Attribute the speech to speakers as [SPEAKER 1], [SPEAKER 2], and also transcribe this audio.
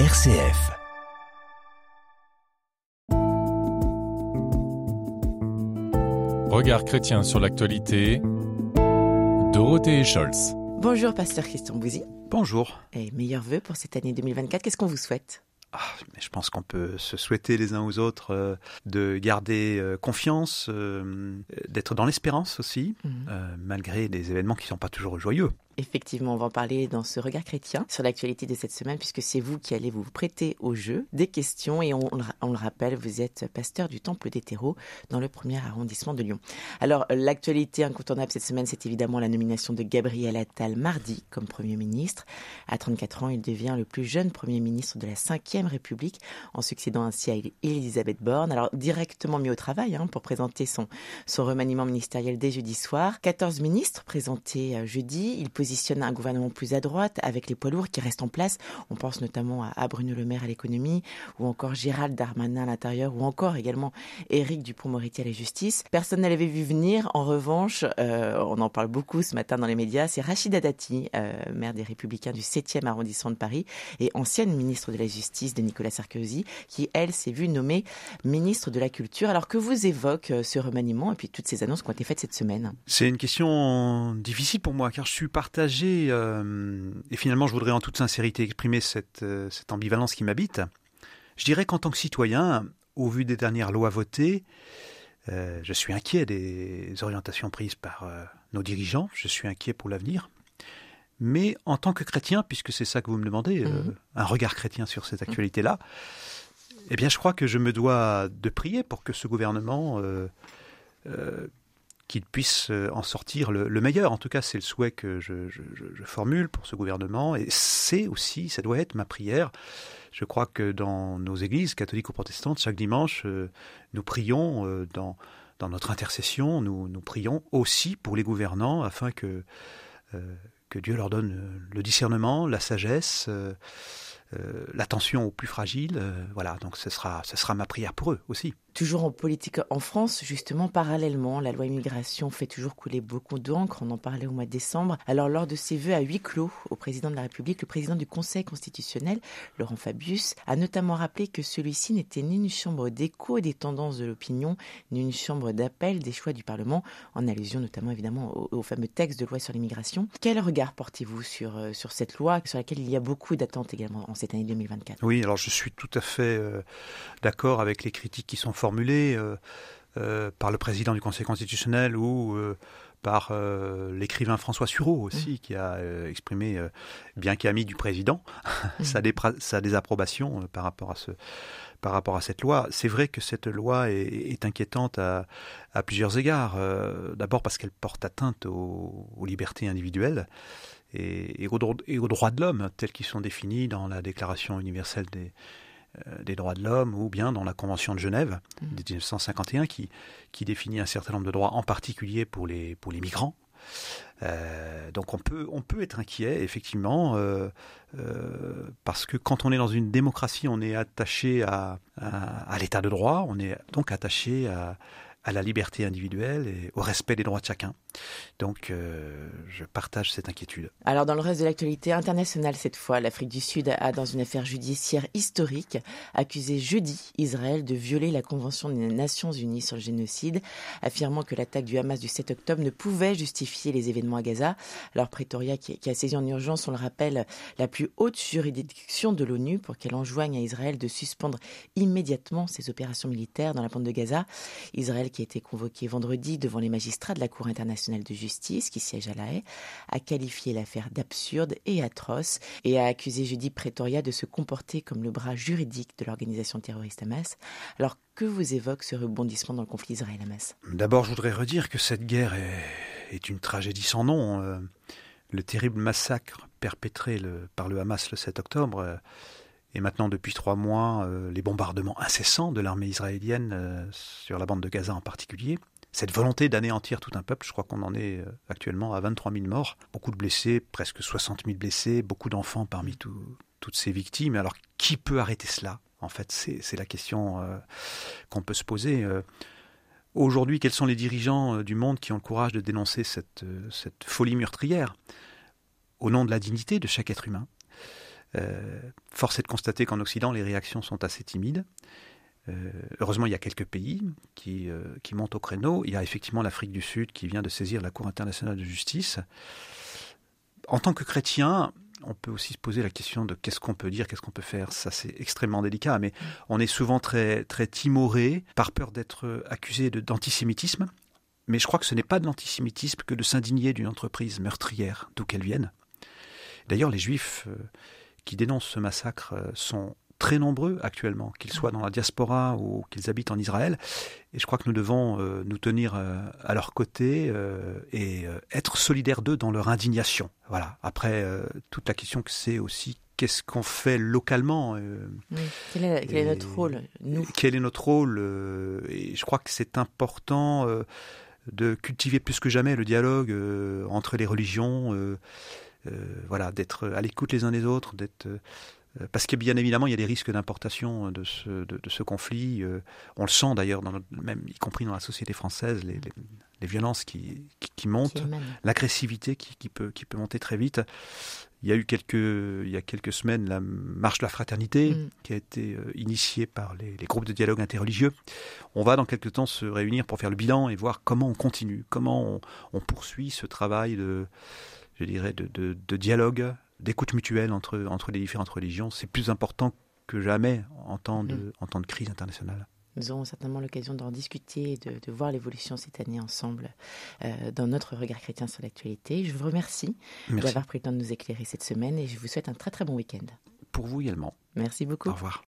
[SPEAKER 1] RCF.
[SPEAKER 2] Regard chrétien sur l'actualité. Dorothée Scholz.
[SPEAKER 3] Bonjour, pasteur Christian Bouzy.
[SPEAKER 4] Bonjour.
[SPEAKER 3] Et meilleurs vœux pour cette année 2024. Qu'est-ce qu'on vous souhaite?
[SPEAKER 4] Ah, mais je pense qu'on peut se souhaiter les uns aux autres euh, de garder euh, confiance, euh, d'être dans l'espérance aussi, mmh. malgré des événements qui ne sont pas toujours joyeux.
[SPEAKER 3] Effectivement, on va en parler dans ce regard chrétien sur l'actualité de cette semaine, puisque c'est vous qui allez vous prêter au jeu des questions. Et on, le rappelle, vous êtes pasteur du Temple des Terreaux dans le premier arrondissement de Lyon. Alors, l'actualité incontournable cette semaine, c'est évidemment la nomination de Gabriel Attal mardi comme Premier ministre. À 34 ans, il devient le plus jeune Premier ministre de la Ve République, en succédant ainsi à Elisabeth Borne. Alors, directement mis au travail hein, pour présenter son, son remaniement ministériel dès jeudi soir. 14 ministres présentés euh, jeudi. Il positionne un gouvernement plus à droite avec les poids lourds qui restent en place. On pense notamment à Bruno Le Maire à l'économie ou encore Gérald Darmanin à l'intérieur ou encore également Éric Dupont-Moretti à la justice. Personne ne l'avait vu venir. En revanche, euh, on en parle beaucoup ce matin dans les médias, c'est Rachida Dati, euh, maire des Républicains du 7e arrondissement de Paris et ancienne ministre de la Justice de Nicolas Sarkozy, qui elle s'est vue nommée ministre de la Culture. Alors que vous évoque euh, ce remaniement et puis toutes ces annonces qui ont été faites cette semaine?
[SPEAKER 4] C'est une question difficile pour moi car je suis parti euh, et finalement je voudrais en toute sincérité exprimer cette, euh, cette ambivalence qui m'habite. Je dirais qu'en tant que citoyen, au vu des dernières lois votées, euh, je suis inquiet des orientations prises par nos dirigeants, je suis inquiet pour l'avenir. Mais en tant que chrétien, puisque c'est ça que vous me demandez, mhm. un regard chrétien sur cette actualité-là, eh bien je crois que je me dois de prier pour que ce gouvernement qu'il puisse euh, en sortir le, meilleur. En tout cas, c'est le souhait que je, formule pour ce gouvernement. Et c'est aussi, ça doit être ma prière. Je crois que dans nos églises, catholiques ou protestantes, chaque dimanche, euh, nous prions euh, dans, notre intercession, nous, nous prions aussi pour les gouvernants afin que, que Dieu leur donne le discernement, la sagesse. l'attention aux plus fragiles, voilà, donc ce sera, ce sera ma prière pour eux aussi.
[SPEAKER 3] Toujours en politique en France, justement, parallèlement, la loi immigration fait toujours couler beaucoup d'encre. On en parlait au mois de décembre. Alors, lors de ses vœux à huis clos au président de la République, le président du Conseil constitutionnel, Laurent Fabius, a notamment rappelé que celui-ci n'était ni une chambre d'écho des tendances de l'opinion, ni une chambre d'appel des choix du Parlement, en allusion notamment évidemment au, fameux texte de loi sur l'immigration. Quel regard portez-vous sur, euh, sur cette loi, sur laquelle il y a beaucoup d'attentes également en cette année 2024
[SPEAKER 4] Oui, alors je suis tout à fait euh, d'accord avec les critiques qui sont formulé euh, euh, par le président du Conseil constitutionnel ou euh, par l'écrivain François Sureau aussi, mmh. qui a exprimé, bien qu'ami du président, mmh. sa, désapprobation par rapport à ce, par rapport à cette loi. C'est vrai que cette loi est, inquiétante à, plusieurs égards. D'abord parce qu'elle porte atteinte aux, libertés individuelles et, aux, et aux, droits de l'homme tels qu'ils sont définis dans la Déclaration universelle des, des droits de l'homme ou bien dans la Convention de Genève mmh. de 1951 qui, qui définit un certain nombre de droits, en particulier pour les, pour les migrants. Euh, donc on peut, on peut être inquiet, effectivement, euh, parce que quand on est dans une démocratie, on est attaché à, à l'état de droit, on est donc attaché à, à la liberté individuelle et au respect des droits de chacun. Donc, euh, je partage cette inquiétude.
[SPEAKER 3] Alors, dans le reste de l'actualité internationale, cette fois, l'Afrique du Sud a, dans une affaire judiciaire historique, accusé jeudi Israël de violer la Convention des Nations Unies sur le génocide, affirmant que l'attaque du Hamas du 7 octobre ne pouvait justifier les événements à Gaza. Alors, Pretoria, qui, a saisi en urgence, on le rappelle, la plus haute juridiction de l'ONU pour qu'elle enjoigne à Israël de suspendre immédiatement ses opérations militaires dans la bande de Gaza. Israël qui a été convoqué vendredi devant les magistrats de la Cour internationale de justice qui siège à La Haye, a qualifié l'affaire d'absurde et atroce et a accusé jeudi Pretoria de se comporter comme le bras juridique de l'organisation terroriste Hamas. Alors que vous évoque ce rebondissement dans le conflit Israël-Hamas
[SPEAKER 4] D'abord, je voudrais redire que cette guerre est, une tragédie sans nom. Euh, le terrible massacre perpétré par le Hamas le 7 octobre euh, et maintenant, depuis trois mois, euh, les bombardements incessants de l'armée israélienne euh, sur la bande de Gaza en particulier. Cette volonté d'anéantir tout un peuple, je crois qu'on en est euh, actuellement à 23 000 morts, beaucoup de blessés, presque 60 000 blessés, beaucoup d'enfants parmi toutes ces victimes. Alors, qui peut arrêter cela? En fait, c'est la question qu'on peut se poser. Aujourd'hui, quels sont les dirigeants du monde qui ont le courage de dénoncer cette, cette folie meurtrière? Au nom de la dignité de chaque être humain force est de constater qu'en Occident, les réactions sont assez timides. heureusement, il y a quelques pays qui, qui montent au créneau. Il y a effectivement l'Afrique du Sud qui vient de saisir la Cour internationale de justice. En tant que chrétien, on peut aussi se poser la question de qu'est-ce qu'on peut dire, qu'est-ce qu'on peut faire. Ça, c'est extrêmement délicat, mais on est souvent très, très timoré par peur d'être accusé d'antisémitisme. Mais je crois que ce n'est pas de l'antisémitisme que de s'indigner d'une entreprise meurtrière, d'où qu'elle vienne. D'ailleurs, les juifs euh, qui dénoncent ce massacre euh, sont très nombreux actuellement, qu'ils soient dans la diaspora ou qu'ils habitent en Israël. Et je crois que nous devons euh, nous tenir euh, à leur côté euh, et être solidaires d'eux dans leur indignation. Voilà. Après, toute la question que c'est aussi qu'est-ce qu'on fait localement
[SPEAKER 3] quel, est, quel, est, notre rôle nous?
[SPEAKER 4] Quel est notre rôle Et je crois que c'est important de cultiver plus que jamais le dialogue entre les religions. Voilà, d'être à l'écoute les uns des autres, d'être euh, parce que bien évidemment, il y a des risques d'importation de ce, de, ce, conflit. Euh, on le sent d'ailleurs, même y compris dans la société française, les, les, violences qui, qui, montent, l'agressivité qui, qui, peut, qui peut monter très vite. Il y a eu quelques, il y a quelques semaines la marche de la fraternité mm. qui a été euh, initiée par les, les, groupes de dialogue interreligieux. On va dans quelques temps se réunir pour faire le bilan et voir comment on continue, comment on, on poursuit ce travail de, je dirais, de, de, de dialogue d'écoute mutuelle entre, entre les différentes religions, c'est plus important que jamais en temps de, mm. en temps de crise internationale.
[SPEAKER 3] Nous aurons certainement l'occasion d'en discuter et de, de voir l'évolution cette année ensemble euh, dans notre regard chrétien sur l'actualité. Je vous remercie d'avoir pris le temps de nous éclairer cette semaine et je vous souhaite un très très bon week-end.
[SPEAKER 4] Pour vous également.
[SPEAKER 3] Merci beaucoup.
[SPEAKER 4] Au revoir.